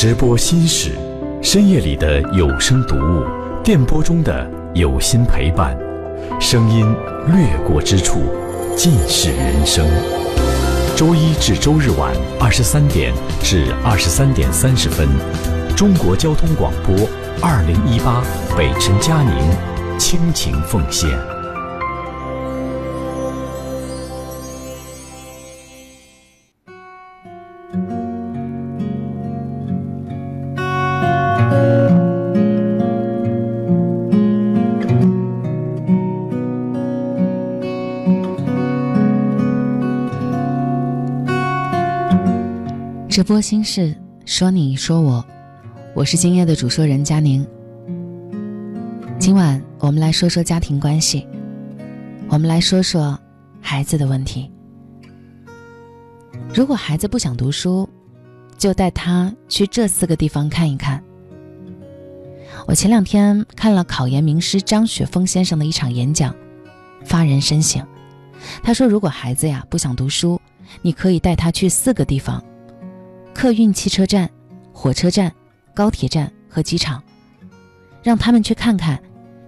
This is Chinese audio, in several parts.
直播心事，深夜里的有声读物，电波中的有心陪伴，声音掠过之处，尽是人生。周一至周日晚二十三点至二十三点三十分，中国交通广播二零一八北辰嘉宁倾情奉献。直播心事，说你说我，我是今夜的主说人佳宁。今晚我们来说说家庭关系，我们来说说孩子的问题。如果孩子不想读书，就带他去这四个地方看一看。我前两天看了考研名师张雪峰先生的一场演讲，发人深省。他说，如果孩子呀不想读书，你可以带他去四个地方。客运汽车站、火车站、高铁站和机场，让他们去看看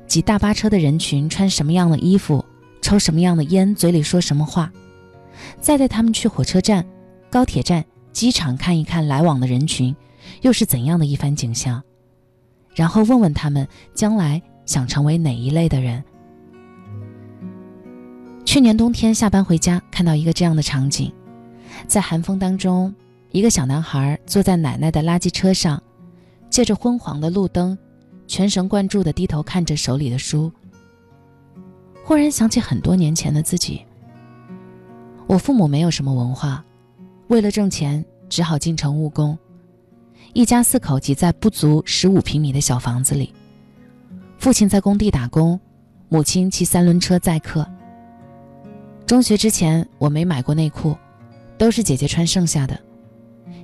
挤大巴车的人群穿什么样的衣服、抽什么样的烟、嘴里说什么话。再带他们去火车站、高铁站、机场看一看来往的人群又是怎样的一番景象，然后问问他们将来想成为哪一类的人。去年冬天下班回家，看到一个这样的场景，在寒风当中。一个小男孩坐在奶奶的垃圾车上，借着昏黄的路灯，全神贯注地低头看着手里的书。忽然想起很多年前的自己。我父母没有什么文化，为了挣钱，只好进城务工。一家四口挤在不足十五平米的小房子里，父亲在工地打工，母亲骑三轮车载客。中学之前，我没买过内裤，都是姐姐穿剩下的。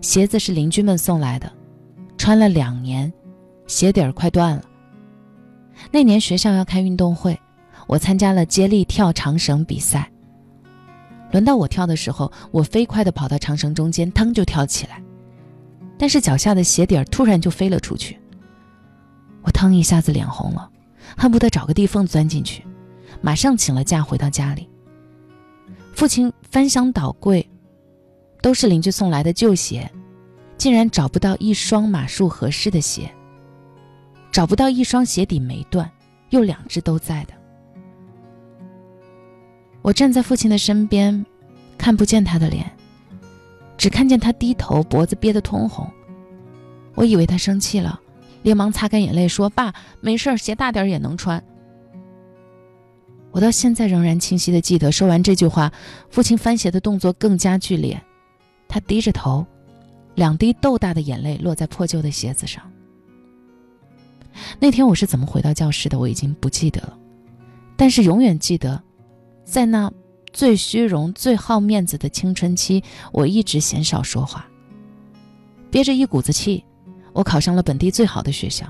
鞋子是邻居们送来的，穿了两年，鞋底儿快断了。那年学校要开运动会，我参加了接力跳长绳比赛。轮到我跳的时候，我飞快地跑到长绳中间，腾就跳起来，但是脚下的鞋底儿突然就飞了出去。我腾一下子脸红了，恨不得找个地缝钻进去，马上请了假回到家里。父亲翻箱倒柜。都是邻居送来的旧鞋，竟然找不到一双码数合适的鞋，找不到一双鞋底没断，又两只都在的。我站在父亲的身边，看不见他的脸，只看见他低头，脖子憋得通红。我以为他生气了，连忙擦干眼泪说：“爸，没事，鞋大点也能穿。”我到现在仍然清晰的记得，说完这句话，父亲翻鞋的动作更加剧烈。他低着头，两滴豆大的眼泪落在破旧的鞋子上。那天我是怎么回到教室的，我已经不记得了，但是永远记得，在那最虚荣、最好面子的青春期，我一直鲜少说话，憋着一股子气，我考上了本地最好的学校。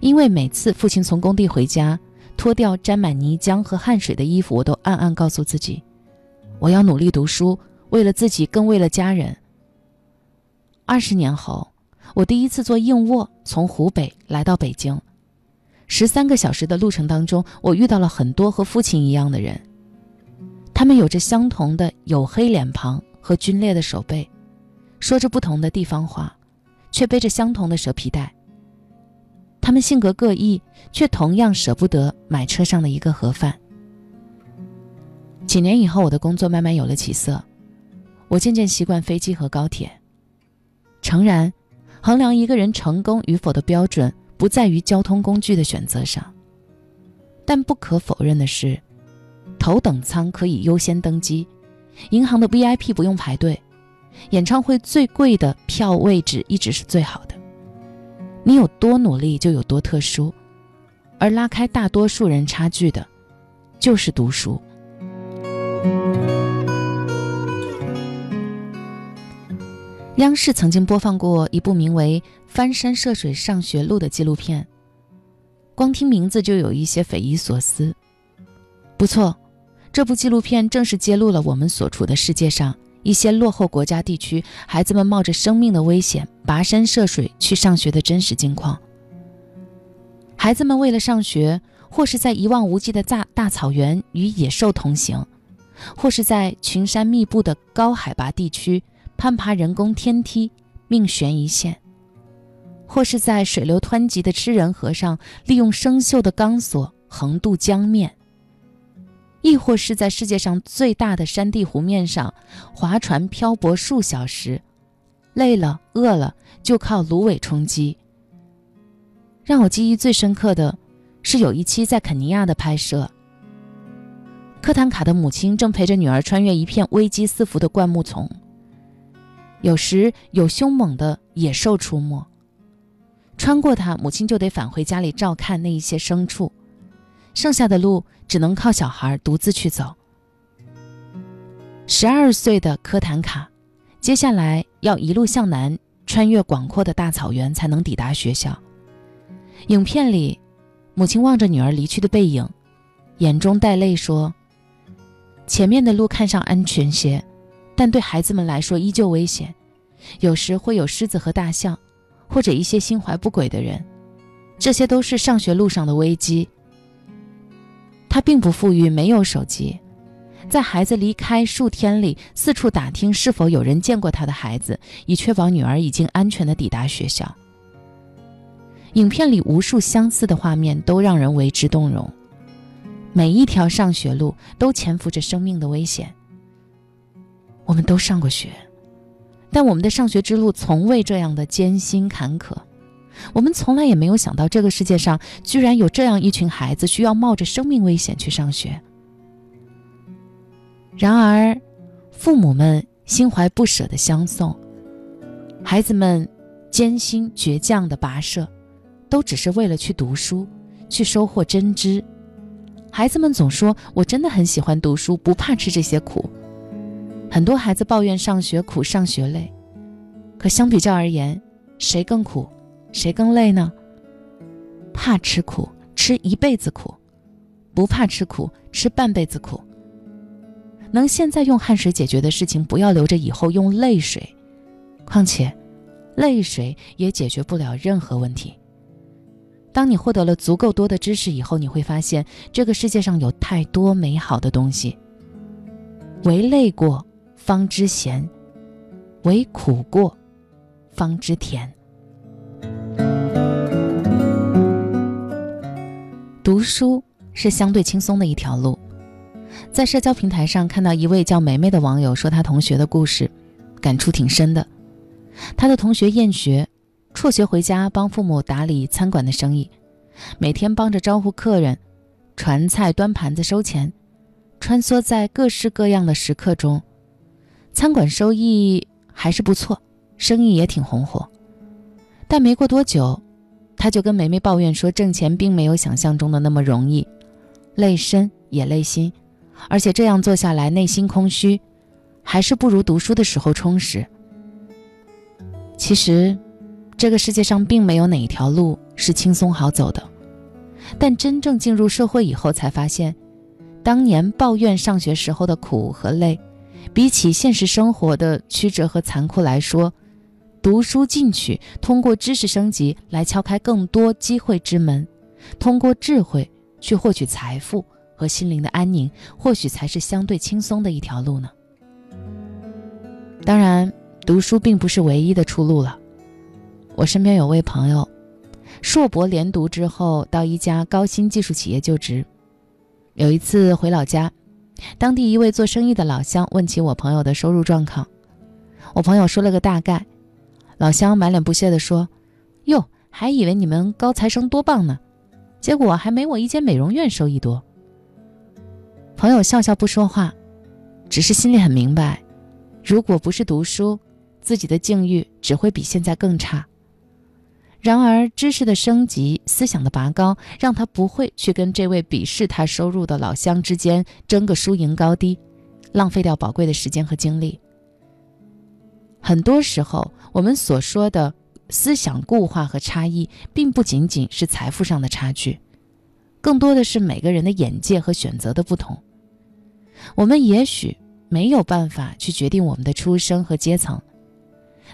因为每次父亲从工地回家，脱掉沾满泥浆和汗水的衣服，我都暗暗告诉自己，我要努力读书。为了自己，更为了家人。二十年后，我第一次坐硬卧从湖北来到北京，十三个小时的路程当中，我遇到了很多和父亲一样的人，他们有着相同的黝黑脸庞和皲裂的手背，说着不同的地方话，却背着相同的蛇皮袋。他们性格各异，却同样舍不得买车上的一个盒饭。几年以后，我的工作慢慢有了起色。我渐渐习惯飞机和高铁。诚然，衡量一个人成功与否的标准不在于交通工具的选择上，但不可否认的是，头等舱可以优先登机，银行的 VIP 不用排队，演唱会最贵的票位置一直是最好的。你有多努力就有多特殊，而拉开大多数人差距的，就是读书。央视曾经播放过一部名为《翻山涉水上学路》的纪录片，光听名字就有一些匪夷所思。不错，这部纪录片正是揭露了我们所处的世界上一些落后国家地区孩子们冒着生命的危险跋山涉水去上学的真实境况。孩子们为了上学，或是在一望无际的大大草原与野兽同行，或是在群山密布的高海拔地区攀爬人工天梯，命悬一线；或是在水流湍急的吃人河上，利用生锈的钢索横渡江面；亦或是在世界上最大的山地湖面上划船漂泊数小时，累了饿了就靠芦苇充饥。让我记忆最深刻的，是有一期在肯尼亚的拍摄。科坦卡的母亲正陪着女儿穿越一片危机四伏的灌木丛，有时有凶猛的野兽出没。穿过它，母亲就得返回家里照看那一些牲畜，剩下的路只能靠小孩独自去走。十二岁的科坦卡，接下来要一路向南，穿越广阔的大草原，才能抵达学校。影片里，母亲望着女儿离去的背影，眼中带泪说：“前面的路看上安全些，但对孩子们来说依旧危险。有时会有狮子和大象，或者一些心怀不轨的人。这些都是上学路上的危机。”他并不富裕，没有手机，在孩子离开数天里，四处打听是否有人见过他的孩子，以确保女儿已经安全地抵达学校。影片里无数相似的画面都让人为之动容，每一条上学路都潜伏着生命的危险。我们都上过学，但我们的上学之路从未这样的艰辛坎坷。我们从来也没有想到，这个世界上居然有这样一群孩子需要冒着生命危险去上学。然而，父母们心怀不舍的相送，孩子们艰辛倔强的跋涉。都只是为了去读书，去收获真知。孩子们总说：“我真的很喜欢读书，不怕吃这些苦。”很多孩子抱怨上学苦、上学累，可相比较而言，谁更苦，谁更累呢？怕吃苦，吃一辈子苦；不怕吃苦，吃半辈子苦。能现在用汗水解决的事情，不要留着以后用泪水。况且，泪水也解决不了任何问题。当你获得了足够多的知识以后，你会发现这个世界上有太多美好的东西。唯累过方知咸，唯苦过方知甜。读书是相对轻松的一条路。在社交平台上看到一位叫梅梅的网友说他同学的故事，感触挺深的。他的同学厌学。辍学回家帮父母打理餐馆的生意，每天帮着招呼客人，传菜、端盘子、收钱，穿梭在各式各样的食客中，餐馆收益还是不错，生意也挺红火。但没过多久，他就跟梅梅抱怨说，挣钱并没有想象中的那么容易，累身也累心，而且这样做下来内心空虚，还是不如读书的时候充实。其实。这个世界上并没有哪一条路是轻松好走的，但真正进入社会以后，才发现，当年抱怨上学时候的苦和累，比起现实生活的曲折和残酷来说，读书进取，通过知识升级来敲开更多机会之门，通过智慧去获取财富和心灵的安宁，或许才是相对轻松的一条路呢。当然，读书并不是唯一的出路了。我身边有位朋友，硕博连读之后到一家高新技术企业就职。有一次回老家，当地一位做生意的老乡问起我朋友的收入状况，我朋友说了个大概，老乡满脸不屑地说：“哟，还以为你们高材生多棒呢，结果还没我一间美容院收益多。”朋友笑笑不说话，只是心里很明白，如果不是读书，自己的境遇只会比现在更差。然而，知识的升级、思想的拔高，让他不会去跟这位鄙视他收入的老乡之间争个输赢高低，浪费掉宝贵的时间和精力。很多时候，我们所说的思想固化和差异，并不仅仅是财富上的差距，更多的是每个人的眼界和选择的不同。我们也许没有办法去决定我们的出生和阶层。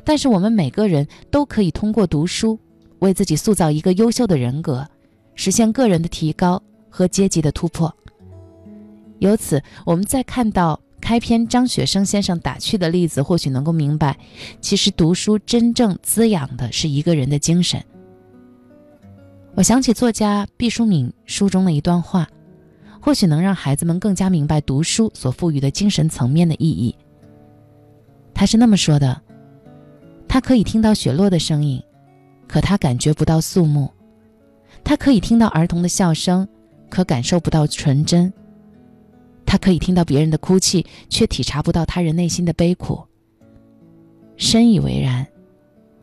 但是我们每个人都可以通过读书，为自己塑造一个优秀的人格，实现个人的提高和阶级的突破。由此，我们再看到开篇张雪生先生打趣的例子，或许能够明白，其实读书真正滋养的是一个人的精神。我想起作家毕淑敏书中的一段话，或许能让孩子们更加明白读书所赋予的精神层面的意义。他是那么说的：“他可以听到雪落的声音，可他感觉不到肃穆；他可以听到儿童的笑声，可感受不到纯真；他可以听到别人的哭泣，却体察不到他人内心的悲苦。”深以为然。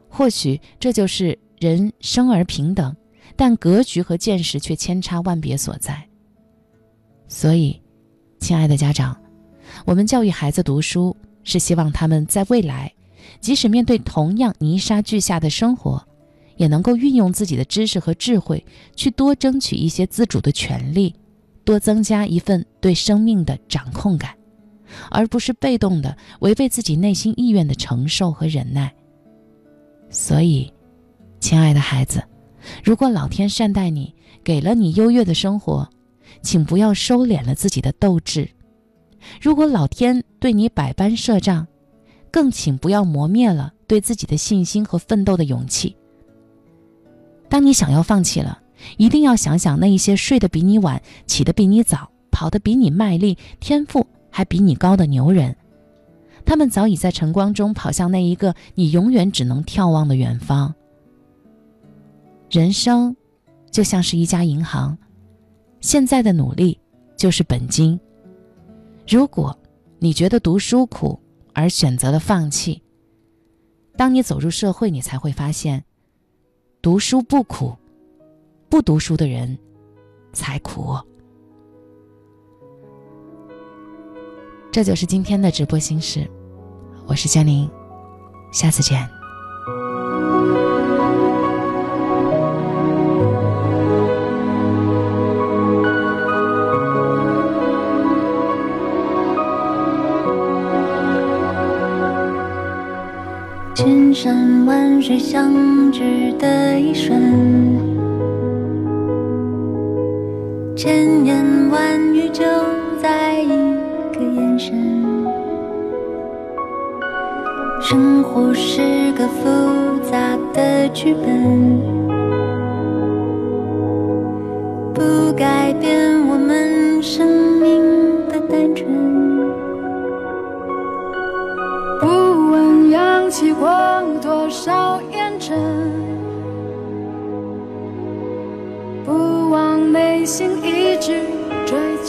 或许这就是人生而平等。但格局和见识却千差万别所在。所以，亲爱的家长，我们教育孩子读书，是希望他们在未来，即使面对同样泥沙俱下的生活，也能够运用自己的知识和智慧，去多争取一些自主的权利，多增加一份对生命的掌控感，而不是被动的违背自己内心意愿的承受和忍耐。所以，亲爱的孩子。如果老天善待你，给了你优越的生活，请不要收敛了自己的斗志；如果老天对你百般设障，更请不要磨灭了对自己的信心和奋斗的勇气。当你想要放弃了，一定要想想那一些睡得比你晚、起得比你早、跑得比你卖力、天赋还比你高的牛人，他们早已在晨光中跑向那一个你永远只能眺望的远方。人生，就像是一家银行，现在的努力就是本金。如果你觉得读书苦而选择了放弃，当你走入社会，你才会发现，读书不苦，不读书的人才苦。这就是今天的直播心事，我是江宁，下次见。千山万水相聚的一瞬，千言万语就在一个眼神。生活是个复杂的剧本，不改变我们生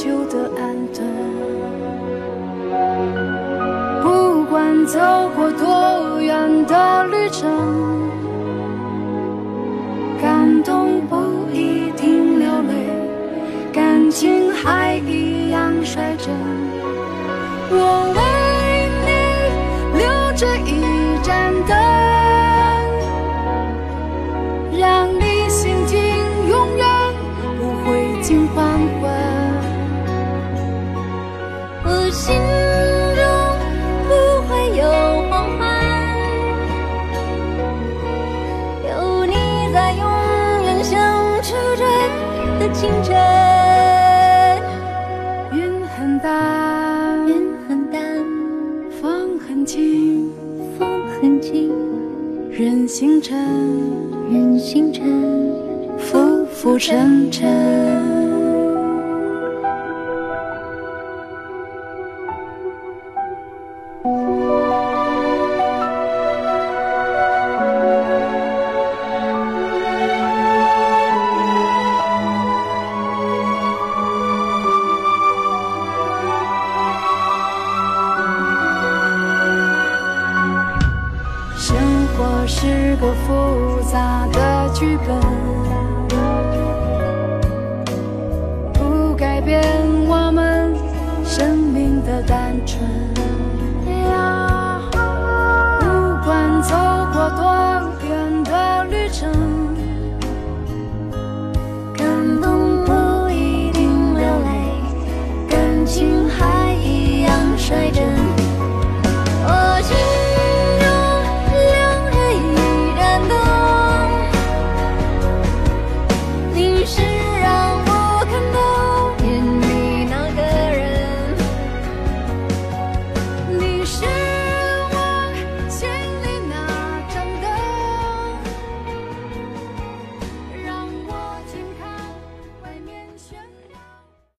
追求的安顿。不管走过多远的旅程，感动不一定流泪，感情还一样率真。我为你留着一盏灯。风很轻，风很轻，人星辰，任星辰，浮浮沉沉。是个复杂的剧本。